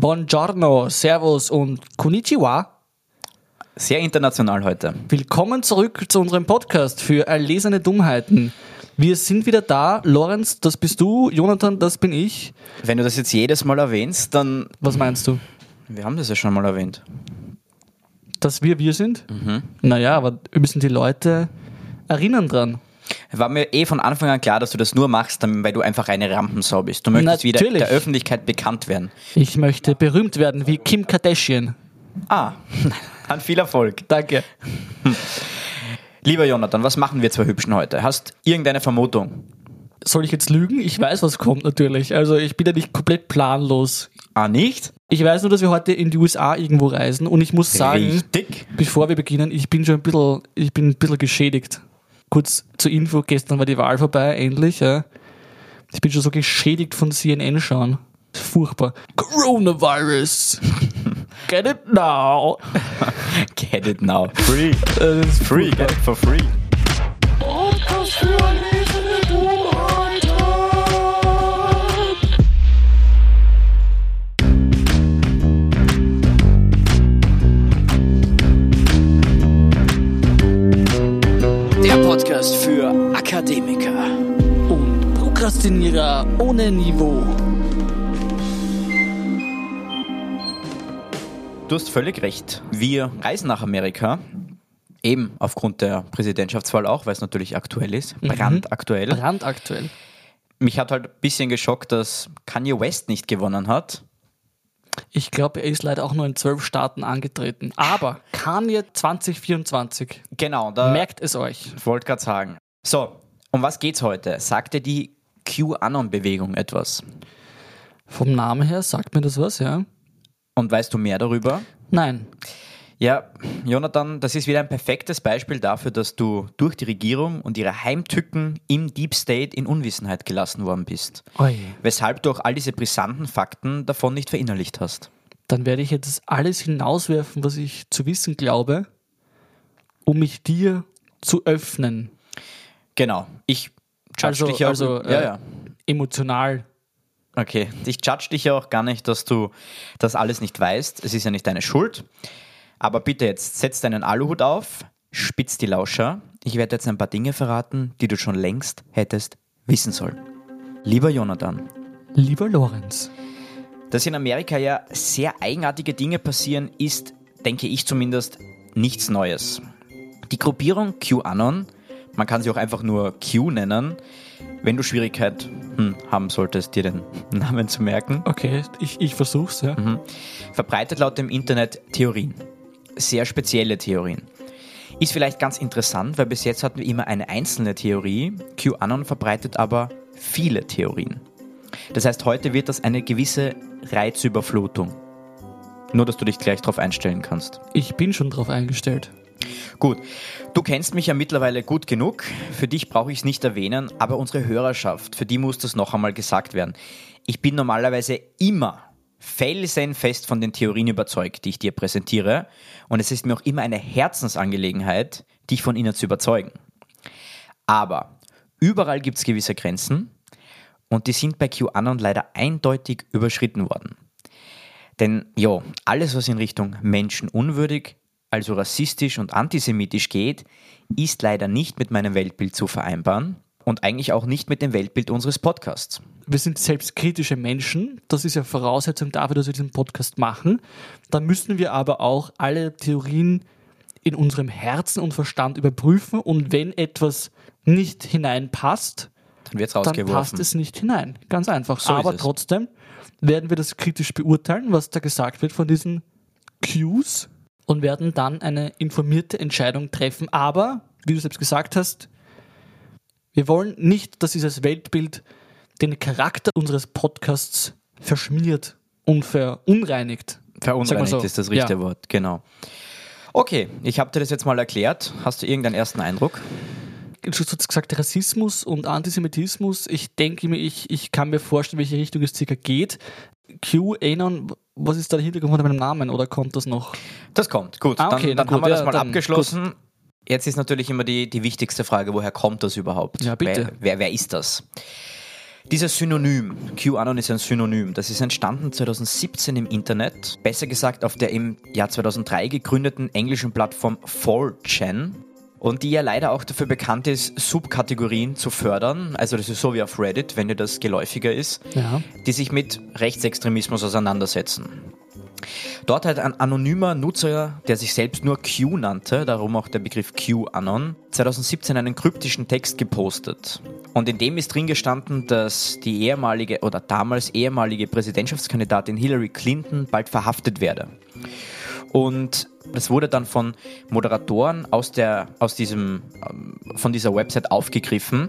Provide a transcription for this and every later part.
Buongiorno, Servus und Konnichiwa. Sehr international heute. Willkommen zurück zu unserem Podcast für erlesene Dummheiten. Wir sind wieder da. Lorenz, das bist du. Jonathan, das bin ich. Wenn du das jetzt jedes Mal erwähnst, dann. Was meinst du? Wir haben das ja schon mal erwähnt. Dass wir wir sind? Naja, aber müssen die Leute erinnern dran. War mir eh von Anfang an klar, dass du das nur machst, dann- weil du einfach eine Rampensau bist. Du möchtest wieder Natürlich. der Öffentlichkeit bekannt werden. Ich möchte berühmt werden wie Kim Kardashian. Ah, an viel Erfolg. Danke. Lieber Jonathan, was machen wir zwei Hübschen heute? Hast irgendeine Vermutung? Soll ich jetzt lügen? Ich weiß, was kommt natürlich. Also ich bin ja nicht komplett planlos. Ah, nicht? Ich weiß nur, dass wir heute in die USA irgendwo reisen und ich muss sagen, Richtig. bevor wir beginnen, ich bin schon ein bisschen, ich bin ein bisschen geschädigt. Kurz zur Info, gestern war die Wahl vorbei, endlich. Ja. Ich bin schon so geschädigt von CNN schauen. Furchtbar. Coronavirus. Get it now. Get it now. Free. Äh, Free. Get it for free. Podcast für Akademiker. Und Prokrastinierer ohne Niveau. Du hast völlig recht. Wir reisen nach Amerika. Eben aufgrund der Präsidentschaftswahl auch, weil es natürlich aktuell ist. Brandaktuell. Brandaktuell. Mich hat halt ein bisschen geschockt, dass Kanye West nicht gewonnen hat. Ich glaube, er ist leider auch nur in zwölf Staaten angetreten. Aber Kanye 2024. Genau, da Merkt es euch. wollte gerade sagen. So, um was geht's heute? Sagte die QAnon-Bewegung etwas? Vom Namen her sagt mir das was, ja? Und weißt du mehr darüber? Nein. Ja, Jonathan, das ist wieder ein perfektes Beispiel dafür, dass du durch die Regierung und ihre Heimtücken im Deep State in Unwissenheit gelassen worden bist. Oi. Weshalb du auch all diese brisanten Fakten davon nicht verinnerlicht hast. Dann werde ich jetzt alles hinauswerfen, was ich zu wissen glaube, um mich dir zu öffnen. Genau, ich judge Also, dich ja auch. also ja, äh, ja. emotional. Okay, ich judge dich ja auch gar nicht, dass du das alles nicht weißt. Es ist ja nicht deine Schuld. Aber bitte jetzt, setz deinen Aluhut auf, spitz die Lauscher. Ich werde jetzt ein paar Dinge verraten, die du schon längst hättest wissen sollen. Lieber Jonathan, Lieber Lorenz. dass in Amerika ja sehr eigenartige Dinge passieren, ist, denke ich zumindest, nichts Neues. Die Gruppierung QAnon, man kann sie auch einfach nur Q nennen, wenn du Schwierigkeit hm, haben solltest, dir den Namen zu merken, Okay, ich, ich versuch's, ja. verbreitet laut dem Internet Theorien. Sehr spezielle Theorien. Ist vielleicht ganz interessant, weil bis jetzt hatten wir immer eine einzelne Theorie. QAnon verbreitet aber viele Theorien. Das heißt, heute wird das eine gewisse Reizüberflutung. Nur, dass du dich gleich darauf einstellen kannst. Ich bin schon drauf eingestellt. Gut, du kennst mich ja mittlerweile gut genug. Für dich brauche ich es nicht erwähnen, aber unsere Hörerschaft, für die muss das noch einmal gesagt werden. Ich bin normalerweise immer felsenfest von den Theorien überzeugt, die ich dir präsentiere. Und es ist mir auch immer eine Herzensangelegenheit, dich von ihnen zu überzeugen. Aber überall gibt es gewisse Grenzen und die sind bei QAnon leider eindeutig überschritten worden. Denn ja, alles, was in Richtung menschenunwürdig, also rassistisch und antisemitisch geht, ist leider nicht mit meinem Weltbild zu vereinbaren und eigentlich auch nicht mit dem Weltbild unseres Podcasts. Wir sind selbstkritische Menschen. Das ist ja Voraussetzung dafür, dass wir diesen Podcast machen. Da müssen wir aber auch alle Theorien in unserem Herzen und Verstand überprüfen. Und wenn etwas nicht hineinpasst, Dann dann passt es nicht hinein. Ganz einfach. So Aber trotzdem werden wir das kritisch beurteilen, was da gesagt wird von diesen Cues und werden dann eine informierte Entscheidung treffen. Aber, wie du selbst gesagt hast, wir wollen nicht, dass dieses Weltbild den Charakter unseres Podcasts verschmiert und verunreinigt. Verunreinigt mal so. ist das richtige Ja. Wort, genau. Okay, ich habe dir das jetzt mal erklärt. Hast du irgendeinen ersten Eindruck? Du hast gesagt, Rassismus und Antisemitismus. Ich denke mir, ich, ich kann mir vorstellen, welche Richtung es circa geht. Q, Anon, was ist da der Hintergrund von meinem Namen oder kommt das noch? Das kommt, gut. Ah, okay, dann dann na haben gut, wir das ja, mal dann abgeschlossen. Jetzt ist natürlich immer die, die wichtigste Frage, woher kommt das überhaupt? Ja, bitte. Wer, wer, wer ist das? Dieses Synonym, QAnon ist ein Synonym, das ist entstanden 2017 im Internet, besser gesagt auf der im Jahr 2003 gegründeten englischen Plattform 4chan und die ja leider auch dafür bekannt ist, Subkategorien zu fördern, also das ist so wie auf Reddit, wenn dir das geläufiger ist, Ja. die sich mit Rechtsextremismus auseinandersetzen. Dort hat ein anonymer Nutzer, der sich selbst nur Q nannte, darum auch der Begriff QAnon, 2017 einen kryptischen Text gepostet. Und in dem ist drin gestanden, dass die ehemalige oder damals ehemalige Präsidentschaftskandidatin Hillary Clinton bald verhaftet werde. Und das wurde dann von Moderatoren aus, der, aus diesem, ähm, von dieser Website aufgegriffen.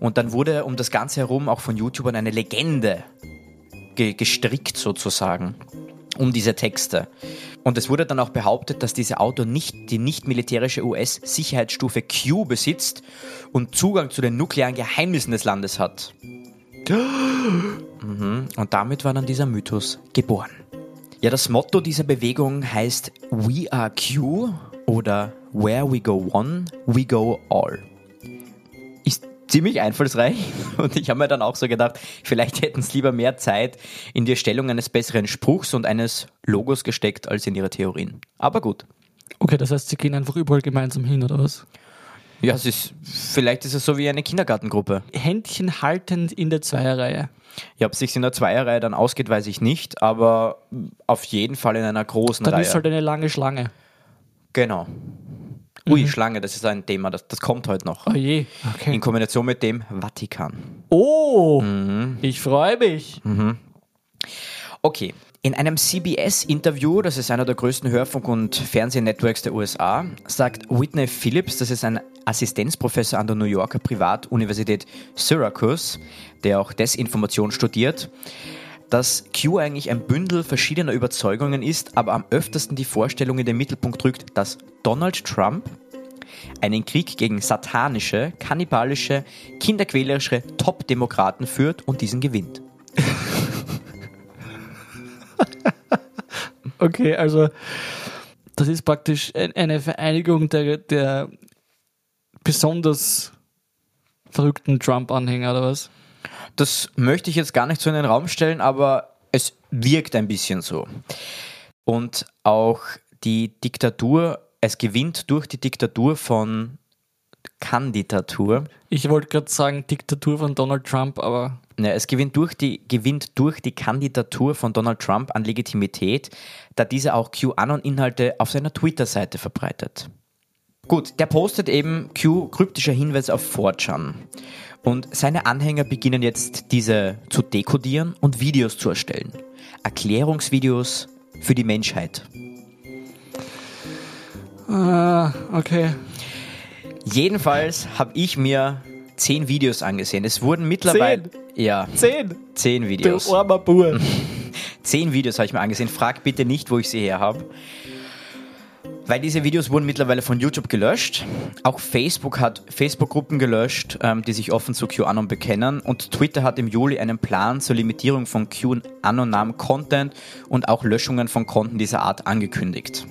Und dann wurde um das Ganze herum auch von YouTubern eine Legende ge gestrickt sozusagen um diese Texte. Und es wurde dann auch behauptet, dass dieser Autor nicht die nicht militärische US-Sicherheitsstufe Q besitzt und Zugang zu den nuklearen Geheimnissen des Landes hat. Mhm. Und damit war dann dieser Mythos geboren. Ja, das Motto dieser Bewegung heißt We are Q oder Where we go one, we go all. Ziemlich einfallsreich und ich habe mir dann auch so gedacht, vielleicht hätten es lieber mehr Zeit in die Erstellung eines besseren Spruchs und eines Logos gesteckt als in ihre Theorien. Aber gut. Okay, das heißt, sie gehen einfach überall gemeinsam hin, oder was? Ja, es ist, vielleicht ist es so wie eine Kindergartengruppe. Händchen haltend in der Zweierreihe. Ja, ob es sich in der Zweierreihe dann ausgeht, weiß ich nicht, aber auf jeden Fall in einer großen Dann Reihe. ist halt eine lange Schlange. genau. Ui, Schlange, das ist ein Thema, das, das kommt heute noch. Oh je. In Okay. Kombination mit dem Vatikan. Oh, ich freue mich. Okay. In einem CBS-Interview, das ist einer der größten Hörfunk- und Fernsehnetworks der USA, sagt Whitney Phillips, das ist ein Assistenzprofessor an der New Yorker Privatuniversität Syracuse, der auch Desinformation studiert, dass Q eigentlich ein Bündel verschiedener Überzeugungen ist, aber am öftesten die Vorstellung in den Mittelpunkt rückt, dass Donald Trump einen Krieg gegen satanische, kannibalische, kinderquälerische Top-Demokraten führt und diesen gewinnt. Okay, also das ist praktisch ein- eine Vereinigung der, der besonders verrückten Trump-Anhänger, oder was? Das möchte ich jetzt gar nicht so in den Raum stellen, aber es wirkt ein bisschen so. Und auch die Diktatur, es gewinnt durch die Diktatur von Kandidatur. Ich wollte gerade sagen Diktatur von Donald Trump, aber Ne, es gewinnt durch, die, gewinnt durch die Kandidatur von Donald Trump an Legitimität, da dieser auch QAnon-Inhalte auf seiner Twitter-Seite verbreitet. Gut, der postet eben Q kryptischer Hinweis auf 4chan. Und seine Anhänger beginnen jetzt diese zu dekodieren und Videos zu erstellen. Erklärungsvideos für die Menschheit. ah, okay. Jedenfalls habe ich mir zehn Videos angesehen. Es wurden mittlerweile. Zehn? Ja, Zehn. zehn Du Videos. armer Bur. Zehn Videos habe ich mir angesehen. Frag bitte nicht, wo ich sie her habe. Weil diese Videos wurden mittlerweile von YouTube gelöscht. Auch Facebook hat Facebook-Gruppen gelöscht, ähm, die sich offen zu QAnon bekennen. Und Twitter hat im Juli einen Plan zur Limitierung von QAnon-namen Content und auch Löschungen von Konten dieser Art angekündigt.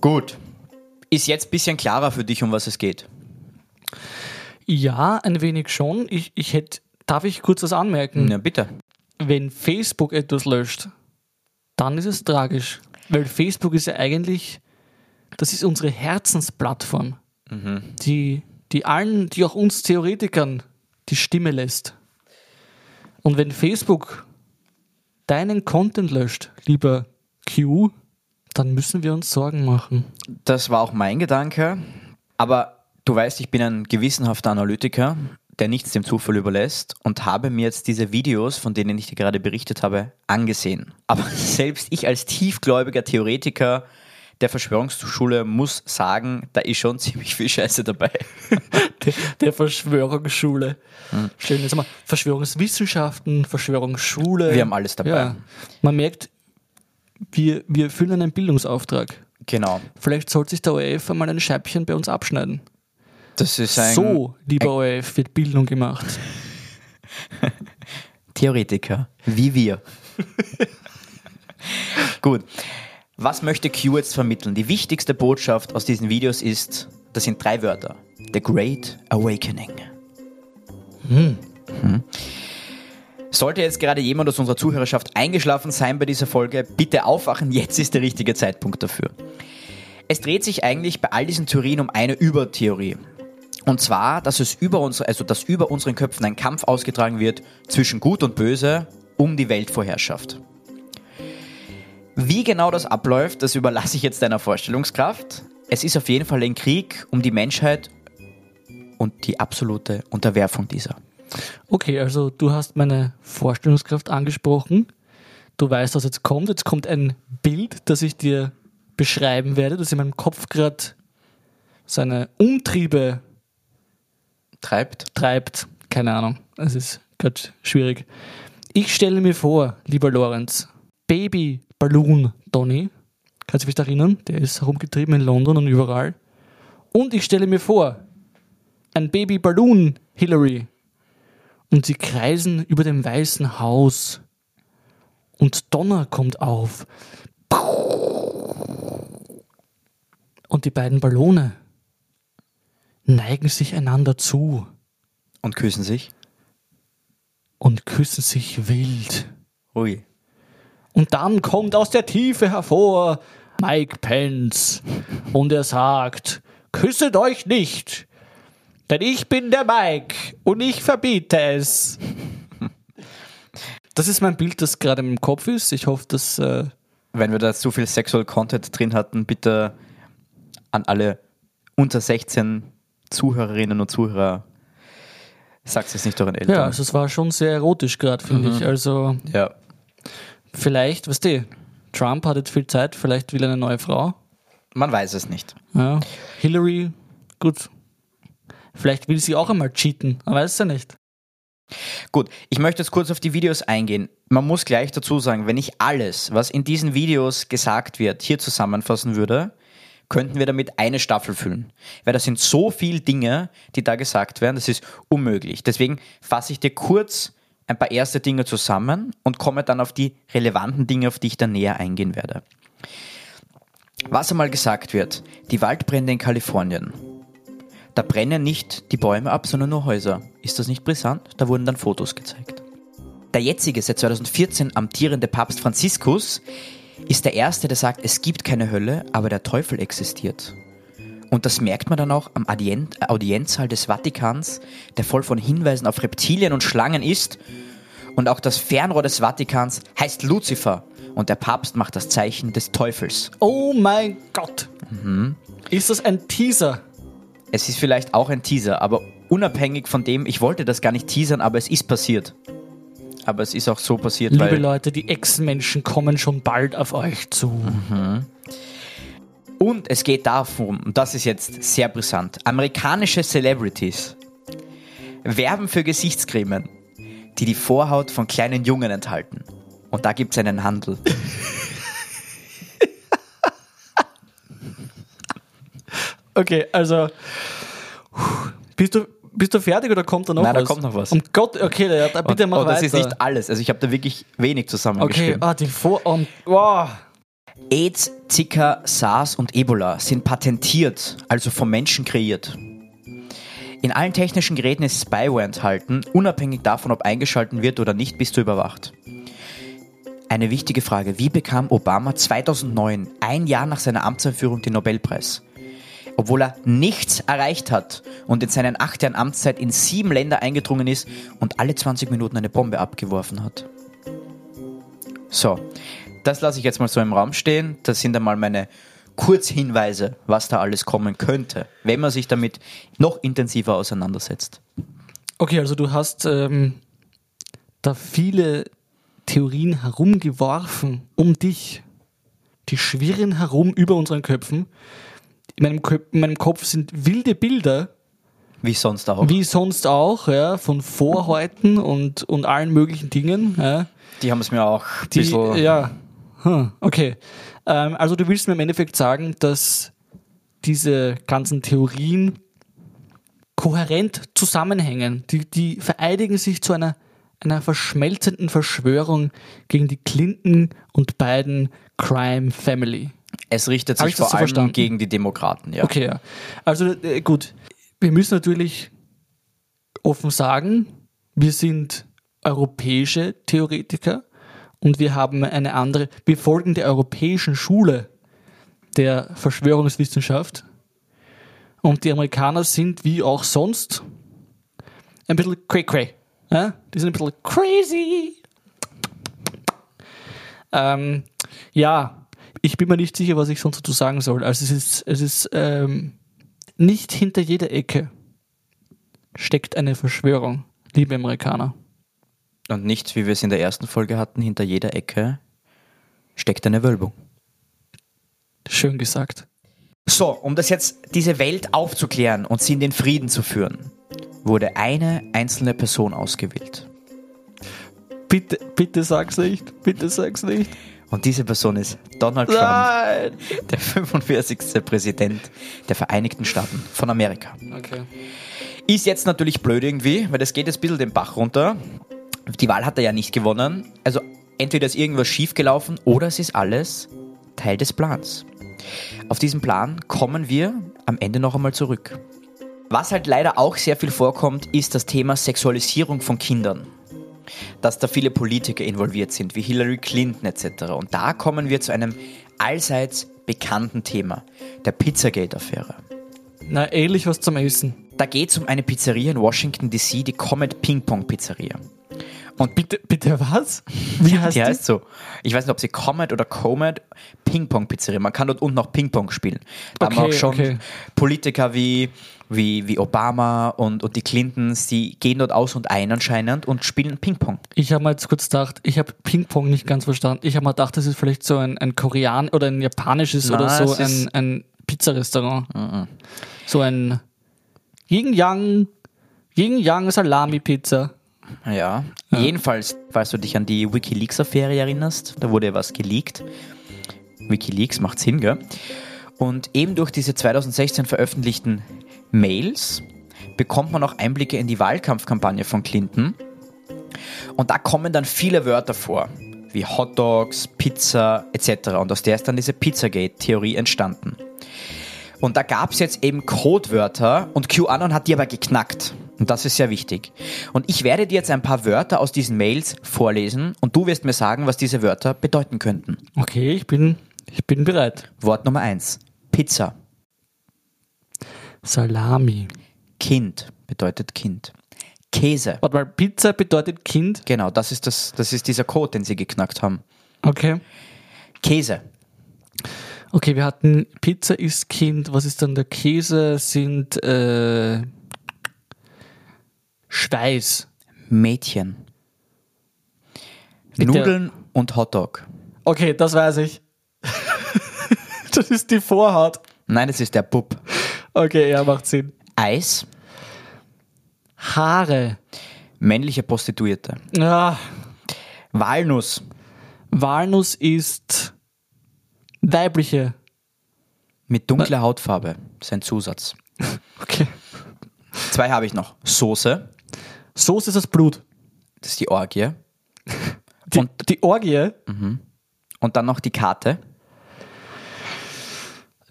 Gut. Ist jetzt ein bisschen klarer für dich, um was es geht. Ja, ein wenig schon. Ich, ich hätte, darf ich kurz was anmerken? Ja, bitte. Wenn Facebook etwas löscht, dann ist es tragisch. Weil Facebook ist ja eigentlich, das ist unsere Herzensplattform, die, die allen, die auch uns Theoretikern die Stimme lässt. Und wenn Facebook deinen Content löscht, lieber Q, dann müssen wir uns Sorgen machen. Das war auch mein Gedanke. Aber du weißt, ich bin ein gewissenhafter Analytiker, der nichts dem Zufall überlässt und habe mir jetzt diese Videos, von denen ich dir gerade berichtet habe, angesehen. Aber selbst ich als tiefgläubiger Theoretiker der Verschwörungsschule muss sagen, da ist schon ziemlich viel Scheiße dabei. Der, der Verschwörungsschule. Schön, jetzt wir Verschwörungswissenschaften, Verschwörungsschule. Wir haben alles dabei. Ja. Man merkt, wir, wir erfüllen einen Bildungsauftrag. Genau. Vielleicht sollte sich der ORF einmal ein Scheibchen bei uns abschneiden. Das ist ein so, lieber ORF, wird Bildung gemacht. Theoretiker, wie wir. Gut. Was möchte Q jetzt vermitteln? Die wichtigste Botschaft aus diesen Videos ist, das sind drei Wörter. The Great Awakening. Sollte jetzt gerade jemand aus unserer Zuhörerschaft eingeschlafen sein bei dieser Folge, bitte aufwachen, jetzt ist der richtige Zeitpunkt dafür. Es dreht sich eigentlich bei all diesen Theorien um eine Übertheorie. Und zwar, dass es über unsere, also dass über unseren Köpfen ein Kampf ausgetragen wird zwischen Gut und Böse um die Weltvorherrschaft. Wie genau das abläuft, das überlasse ich jetzt deiner Vorstellungskraft. Es ist auf jeden Fall ein Krieg um die Menschheit und die absolute Unterwerfung dieser. Okay, also du hast meine Vorstellungskraft angesprochen. Du weißt, was jetzt kommt. Jetzt kommt ein Bild, das ich dir beschreiben werde, das in meinem Kopf gerade seine Umtriebe Treibt. treibt. Keine Ahnung. Es ist gerade schwierig. Ich stelle mir vor, lieber Lorenz, Baby Balloon Donny, kannst du dich erinnern? Der ist herumgetrieben in London und überall. Und ich stelle mir vor, ein Baby Balloon Hillary. Und sie kreisen über dem Weißen Haus. Und Donner kommt auf. Und die beiden Ballone neigen sich einander zu Und küssen sich. und küssen sich wild. Ui. Und dann kommt aus der Tiefe hervor Mike Pence und er sagt, küsset euch nicht, denn ich bin der Mike und ich verbiete es. Das ist mein Bild, das gerade im Kopf ist. Ich hoffe, dass äh, Wenn wir da zu viel Sexual Content drin hatten, bitte an alle unter 16 Zuhörerinnen und Zuhörer, sagt es nicht euren Eltern. ja, also es war schon sehr erotisch gerade, finde ich. Also ja. vielleicht, weißt du, Trump hat jetzt viel Zeit, vielleicht will er eine neue Frau. Man weiß es nicht. Ja. Hillary, gut. Vielleicht will sie auch einmal cheaten, man weiß es ja nicht. Gut, ich möchte jetzt kurz auf die Videos eingehen. Man muss gleich dazu sagen, wenn ich alles, was in diesen Videos gesagt wird, hier zusammenfassen würde, könnten wir damit eine Staffel füllen. Weil das sind so viele Dinge, die da gesagt werden, das ist unmöglich. Deswegen fasse ich dir kurz ein paar erste Dinge zusammen und komme dann auf die relevanten Dinge, auf die ich dann näher eingehen werde. Was einmal gesagt wird, die Waldbrände in Kalifornien. Da brennen nicht die Bäume ab, sondern nur Häuser. Ist das nicht brisant? Da wurden dann Fotos gezeigt. Der jetzige, seit 2014 amtierende Papst Franziskus ist der Erste, der sagt, es gibt keine Hölle, aber der Teufel existiert. Und das merkt man dann auch am Audien Audienzsaal des Vatikans, der voll von Hinweisen auf Reptilien und Schlangen ist. Und auch das Fernrohr des Vatikans heißt Luzifer. Und der Papst macht das Zeichen des Teufels. Oh mein Gott! Ist das ein Teaser? Es ist vielleicht auch ein Teaser, aber unabhängig von dem, ich wollte das gar nicht teasern, aber es ist passiert. Aber es ist auch so passiert, Liebe weil... Leute, die Ex-Menschen kommen schon bald auf euch zu. Und es geht darum, und das ist jetzt sehr brisant, amerikanische Celebrities werben für Gesichtscremen, die die Vorhaut von kleinen Jungen enthalten. Und da gibt es einen Handel. Okay, also. Bist du, bist du fertig oder kommt da noch Nein, da was? kommt noch was. Um Gott, okay, da, da, bitte und, mach und das weiter. ist nicht alles. Also ich habe da wirklich wenig okay, zusammengeschrieben. ah, die Vor... Um, wow. AIDS, Zika, SARS und Ebola sind patentiert, also vom Menschen kreiert. In allen technischen Geräten ist Spyware enthalten, unabhängig davon, ob eingeschalten wird oder nicht, bist du überwacht. Eine wichtige Frage, wie bekam Obama 2009, ein Jahr nach seiner Amtseinführung, den Nobelpreis? Obwohl er nichts erreicht hat und in seinen acht Jahren Amtszeit in sieben Länder eingedrungen ist und alle 20 Minuten eine Bombe abgeworfen hat. So, das lasse ich jetzt mal so im Raum stehen. Das sind einmal meine Kurzhinweise, was da alles kommen könnte, wenn man sich damit noch intensiver auseinandersetzt. Okay, also du hast ähm, da viele Theorien herumgeworfen um dich. Die schwirren herum über unseren Köpfen. In meinem, in meinem Kopf sind wilde Bilder, Wie sonst auch. wie sonst auch, ja, von Vorhäuten und, und allen möglichen Dingen. Ja. Die haben es mir auch ein Die, bisschen. ja, hm, okay. Ähm, also du willst mir im Endeffekt sagen, dass diese ganzen Theorien kohärent zusammenhängen. Die, die vereidigen sich zu einer, einer verschmelzenden Verschwörung gegen die Clinton und beiden Crime Family. Es richtet sich vor so allem verstanden? gegen die Demokraten, ja. Okay, ja. Also äh, gut, wir müssen natürlich offen sagen, wir sind europäische Theoretiker und wir haben eine andere, wir folgen der europäischen Schule der Verschwörungswissenschaft und die Amerikaner sind wie auch sonst ein bisschen cray cray. Ja? Die sind ein bisschen crazy. Ähm, ja, ich bin mir nicht sicher, was ich sonst dazu sagen soll. Also es ist, es ist ähm, nicht hinter jeder Ecke steckt eine Verschwörung, liebe Amerikaner. Und nicht, wie wir es in der ersten Folge hatten, hinter jeder Ecke steckt eine Wölbung. Schön gesagt. So, um das jetzt, diese Welt aufzuklären und sie in den Frieden zu führen, wurde eine einzelne Person ausgewählt. Bitte, bitte sag's nicht. Bitte sag's nicht. Und diese Person ist Donald Trump, Nein! der 45. Präsident der Vereinigten Staaten von Amerika. Okay. Ist jetzt natürlich blöd irgendwie, weil das geht jetzt ein bisschen den Bach runter. Die Wahl hat er ja nicht gewonnen. Also entweder ist irgendwas schiefgelaufen oder es ist alles Teil des Plans. Auf diesen Plan kommen wir am Ende noch einmal zurück. Was halt leider auch sehr viel vorkommt, ist das Thema Sexualisierung von Kindern. Dass da viele Politiker involviert sind, wie Hillary Clinton etc. Und da kommen wir zu einem allseits bekannten Thema, der Pizzagate-Affäre. Na, ähnlich was zum Essen. Da geht es um eine Pizzeria in Washington DC, die Comet Ping Pong Pizzeria. Und Bitte, bitte was? Wie heißt die die? heißt so. Ich weiß nicht, ob sie Comet oder Comet Ping Pong Pizzeria. Man kann dort unten auch Ping Pong spielen. Da haben Okay, auch schon okay. Politiker wie, wie, wie Obama und, und die Clintons, die gehen dort aus und ein anscheinend und spielen Ping Pong. Ich habe mal jetzt kurz gedacht, ich habe Ping-Pong nicht ganz verstanden. Ich habe mal gedacht, das ist vielleicht so ein, ein Korean oder ein japanisches Nein, oder so ein, ein Pizzarestaurant. So ein Yin-Yang, Yin-Yang Salami-Pizza. Ja. Jedenfalls, falls du dich an die Wikileaks-Affäre erinnerst, da wurde ja was geleakt. Wikileaks macht Sinn, gell? Und eben durch diese 2016 veröffentlichten Mails bekommt man auch Einblicke in die Wahlkampfkampagne von Clinton. Und da kommen dann viele Wörter vor, wie Hot Dogs, Pizza etc. Und aus der ist dann diese Pizzagate-Theorie entstanden. Und da gab es jetzt eben Codewörter und QAnon hat die aber geknackt. Und das ist sehr wichtig. Und ich werde dir jetzt ein paar Wörter aus diesen Mails vorlesen und du wirst mir sagen, was diese Wörter bedeuten könnten. Okay, ich bin, ich bin bereit. Wort Nummer eins: Pizza. Salami. Kind bedeutet Kind. Käse. Warte mal, Pizza bedeutet Kind. Genau, das ist, das, das ist dieser Code, den sie geknackt haben. Okay. Käse. Okay, wir hatten Pizza ist Kind. Was ist dann der Käse? Sind äh, Schweiß. Mädchen. Mit der- Nudeln und Hotdog. Okay, das weiß ich. das ist die Vorhaut. Nein, das ist der Bub. Okay, ja, macht Sinn. Eis. Haare. Männliche Prostituierte. Ah, Walnuss. Walnuss ist weibliche. Mit dunkler Hautfarbe. Das ist ein Zusatz. Okay. Zwei habe ich noch. Soße. Soße ist das Blut. Das ist die Orgie. Die, Und- die Orgie. Und dann noch die Karte.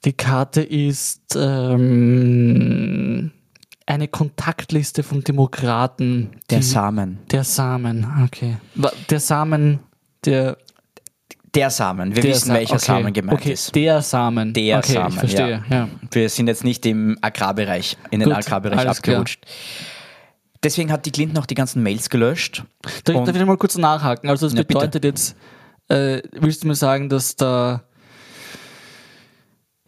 Die Karte ist ähm, eine Kontaktliste von Demokraten. Der die- Samen. Der Samen, okay. Der Samen, der. Der Samen. Wir der wissen, Sa- welcher okay. Samen gemeint okay, ist. Der Samen. Der okay, Samen. Ich verstehe, ja. Wir sind jetzt nicht im Agrarbereich, in den Gut, Agrarbereich alles klar. abgerutscht. Deswegen hat die Clinton auch die ganzen Mails gelöscht. Da, Und- darf ich mal kurz nachhaken? Also, das Ja, bitte. bedeutet jetzt, äh, willst du mir sagen, dass da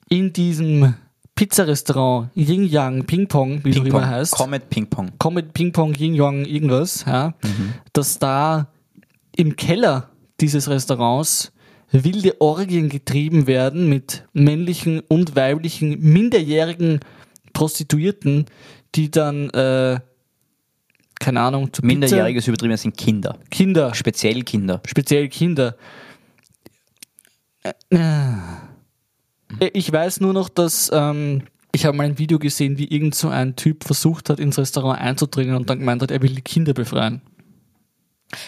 in diesem Pizzarestaurant Yin Yang Ping Pong, wie es auch immer heißt, Comet Ping Pong. Comet Ping Pong Yin Yang irgendwas, ja, Mhm. dass da im Keller dieses Restaurants wilde Orgien getrieben werden mit männlichen und weiblichen minderjährigen Prostituierten, die dann, äh, keine Ahnung, zu Pizza- Minderjähriges übertrieben das sind Kinder. Kinder, Speziell Kinder. speziell Kinder. Äh, Ich weiß nur noch, dass ähm, ich habe mal ein Video gesehen, wie irgend so ein Typ versucht hat, ins Restaurant einzudringen und dann gemeint hat, er will die Kinder befreien.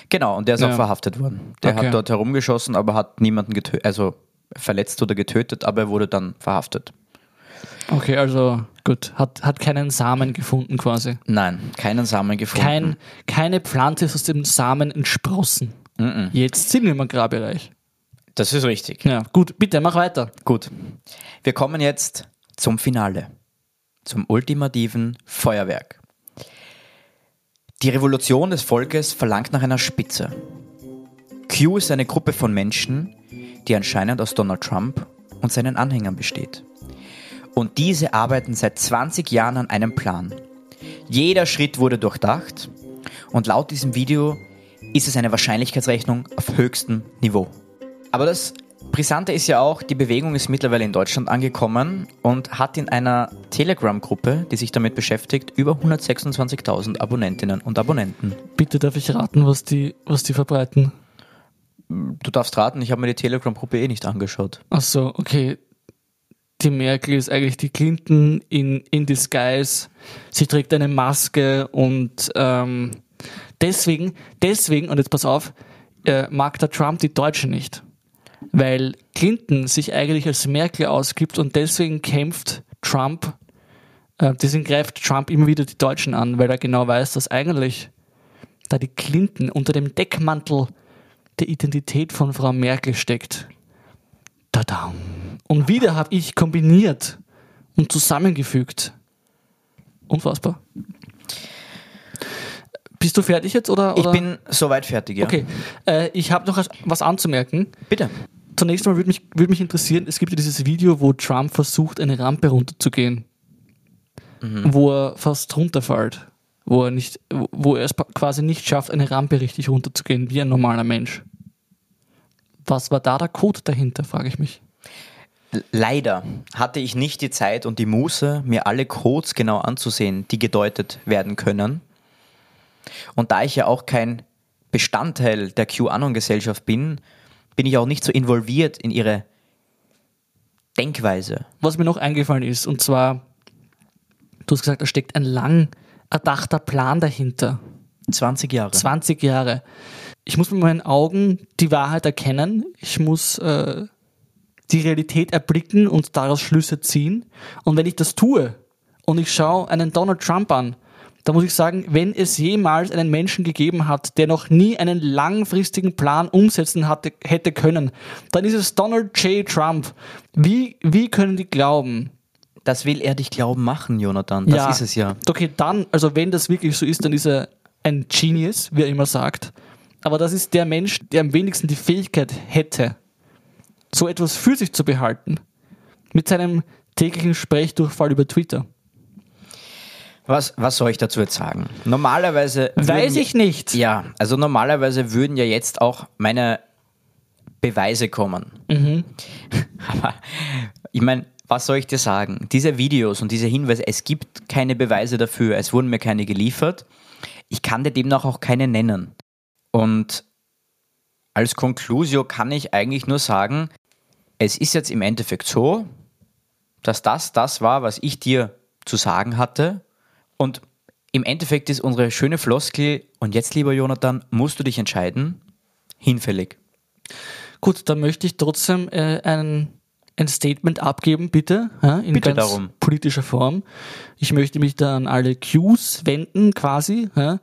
Genau, und der ist Ja. auch verhaftet worden. Der Okay. hat dort herumgeschossen, aber hat niemanden getötet, also verletzt oder getötet, aber er wurde dann verhaftet. Okay, also gut. Hat, hat keinen Samen gefunden quasi. Nein, keinen Samen gefunden. Kein, keine Pflanze ist aus dem Samen entsprossen. Jetzt sind wir im Agrarbereich. Das ist richtig. Ja, gut, bitte, mach weiter. Gut. Wir kommen jetzt zum Finale. Zum ultimativen Feuerwerk. Die Revolution des Volkes verlangt nach einer Spitze. Q ist eine Gruppe von Menschen, die anscheinend aus Donald Trump und seinen Anhängern besteht. Und diese arbeiten seit 20 Jahren an einem Plan. Jeder Schritt wurde durchdacht und laut diesem Video ist es eine Wahrscheinlichkeitsrechnung auf höchstem Niveau. Aber das Brisante ist ja auch, die Bewegung ist mittlerweile in Deutschland angekommen und hat in einer Telegram-Gruppe, die sich damit beschäftigt, über 126.000 Abonnentinnen und Abonnenten. Bitte darf ich raten, was die, was die verbreiten. Du darfst raten, ich habe mir die Telegram-Gruppe eh nicht angeschaut. Ach so, okay. Die Merkel ist eigentlich die Clinton in, in disguise. Sie trägt eine Maske und ähm, deswegen, deswegen, und jetzt pass auf, äh, mag der Trump die Deutschen nicht. Weil Clinton sich eigentlich als Merkel ausgibt und deswegen kämpft Trump, äh, deswegen greift Trump immer wieder die Deutschen an, weil er genau weiß, dass eigentlich da die Clinton unter dem Deckmantel der Identität von Frau Merkel steckt. Tada. Und wieder habe ich kombiniert und zusammengefügt. Unfassbar. Bist du fertig jetzt oder? Ich oder? bin soweit fertig, ja. Okay, äh, ich habe noch was anzumerken. Bitte. Zunächst mal würde mich, würde mich interessieren, es gibt ja dieses Video, wo Trump versucht, eine Rampe runterzugehen, wo er fast runterfällt, wo er, nicht, wo er es quasi nicht schafft, eine Rampe richtig runterzugehen, wie ein normaler Mensch. Was war da der Code dahinter, frage ich mich. Leider hatte ich nicht die Zeit und die Muße, mir alle Codes genau anzusehen, die gedeutet werden können. Und da ich ja auch kein Bestandteil der QAnon-Gesellschaft bin, bin ich auch nicht so involviert in ihre Denkweise. Was mir noch eingefallen ist, und zwar, du hast gesagt, da steckt ein lang erdachter Plan dahinter. 20 Jahre. 20 Jahre. Ich muss mit meinen Augen die Wahrheit erkennen. Ich muss äh, die Realität erblicken und daraus Schlüsse ziehen. Und wenn ich das tue und ich schaue einen Donald Trump an, da muss ich sagen, wenn es jemals einen Menschen gegeben hat, der noch nie einen langfristigen Plan umsetzen hatte, hätte können, dann ist es Donald J. Trump. Wie, wie können die glauben? Das will er dich glauben machen, Jonathan. Das Ja. ist es ja. Okay, dann, also wenn das wirklich so ist, dann ist er ein Genius, wie er immer sagt. Aber das ist der Mensch, der am wenigsten die Fähigkeit hätte, so etwas für sich zu behalten. Mit seinem täglichen Sprechdurchfall über Twitter. Was, was soll ich dazu jetzt sagen? Normalerweise. Weiß würden- ich nicht. Ja, also normalerweise würden ja jetzt auch meine Beweise kommen. Aber ich meine, was soll ich dir sagen? Diese Videos und diese Hinweise, es gibt keine Beweise dafür, es wurden mir keine geliefert. Ich kann dir demnach auch keine nennen. Und als Conclusio kann ich eigentlich nur sagen, es ist jetzt im Endeffekt so, dass das das war, was ich dir zu sagen hatte. Und im Endeffekt ist unsere schöne Floskel, und jetzt, lieber Jonathan, musst du dich entscheiden, hinfällig. Gut, dann möchte ich trotzdem äh, ein, ein Statement abgeben, bitte, ja, in Bitte ganz darum. politischer Form. Ich möchte mich da an alle Qs wenden, quasi. Ja.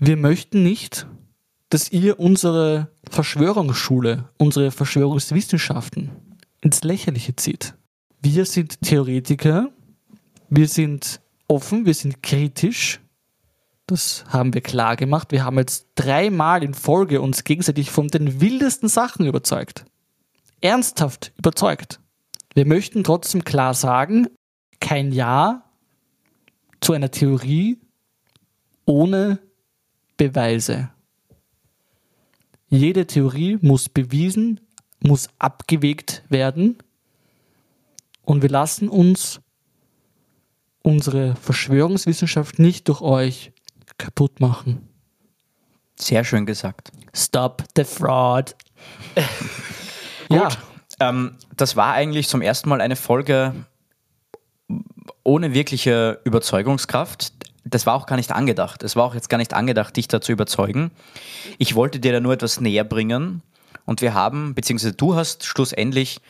Wir möchten nicht, dass ihr unsere Verschwörungsschule, unsere Verschwörungswissenschaften ins Lächerliche zieht. Wir sind Theoretiker, wir sind offen, wir sind kritisch. Das haben wir klar gemacht. Wir haben jetzt dreimal in Folge uns gegenseitig von den wildesten Sachen überzeugt. Ernsthaft überzeugt. Wir möchten trotzdem klar sagen, kein Ja zu einer Theorie ohne Beweise. Jede Theorie muss bewiesen, muss abgewegt werden und wir lassen uns unsere Verschwörungswissenschaft nicht durch euch kaputt machen. Sehr schön gesagt. Stop the fraud. ja, Ähm, das war eigentlich zum ersten Mal eine Folge ohne wirkliche Überzeugungskraft. Das war auch gar nicht angedacht. Es war auch jetzt gar nicht angedacht, dich da zu überzeugen. Ich wollte dir da nur etwas näher bringen. Und wir haben, beziehungsweise du hast schlussendlich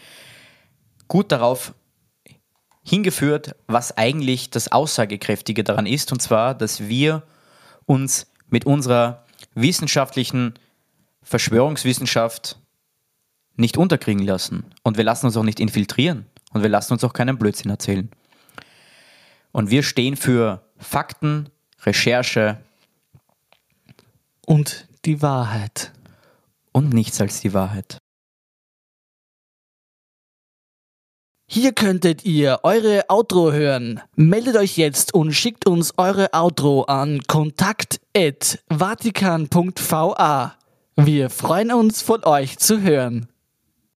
gut darauf hingeführt, was eigentlich das Aussagekräftige daran ist, und zwar, dass wir uns mit unserer wissenschaftlichen Verschwörungswissenschaft nicht unterkriegen lassen. Und wir lassen uns auch nicht infiltrieren. Und wir lassen uns auch keinen Blödsinn erzählen. Und wir stehen für Fakten, Recherche Und die Wahrheit. und nichts als die Wahrheit. Hier könntet ihr eure Outro hören. Meldet euch jetzt und schickt uns eure Outro an kontakt.vatikan.va. Wir freuen uns von euch zu hören.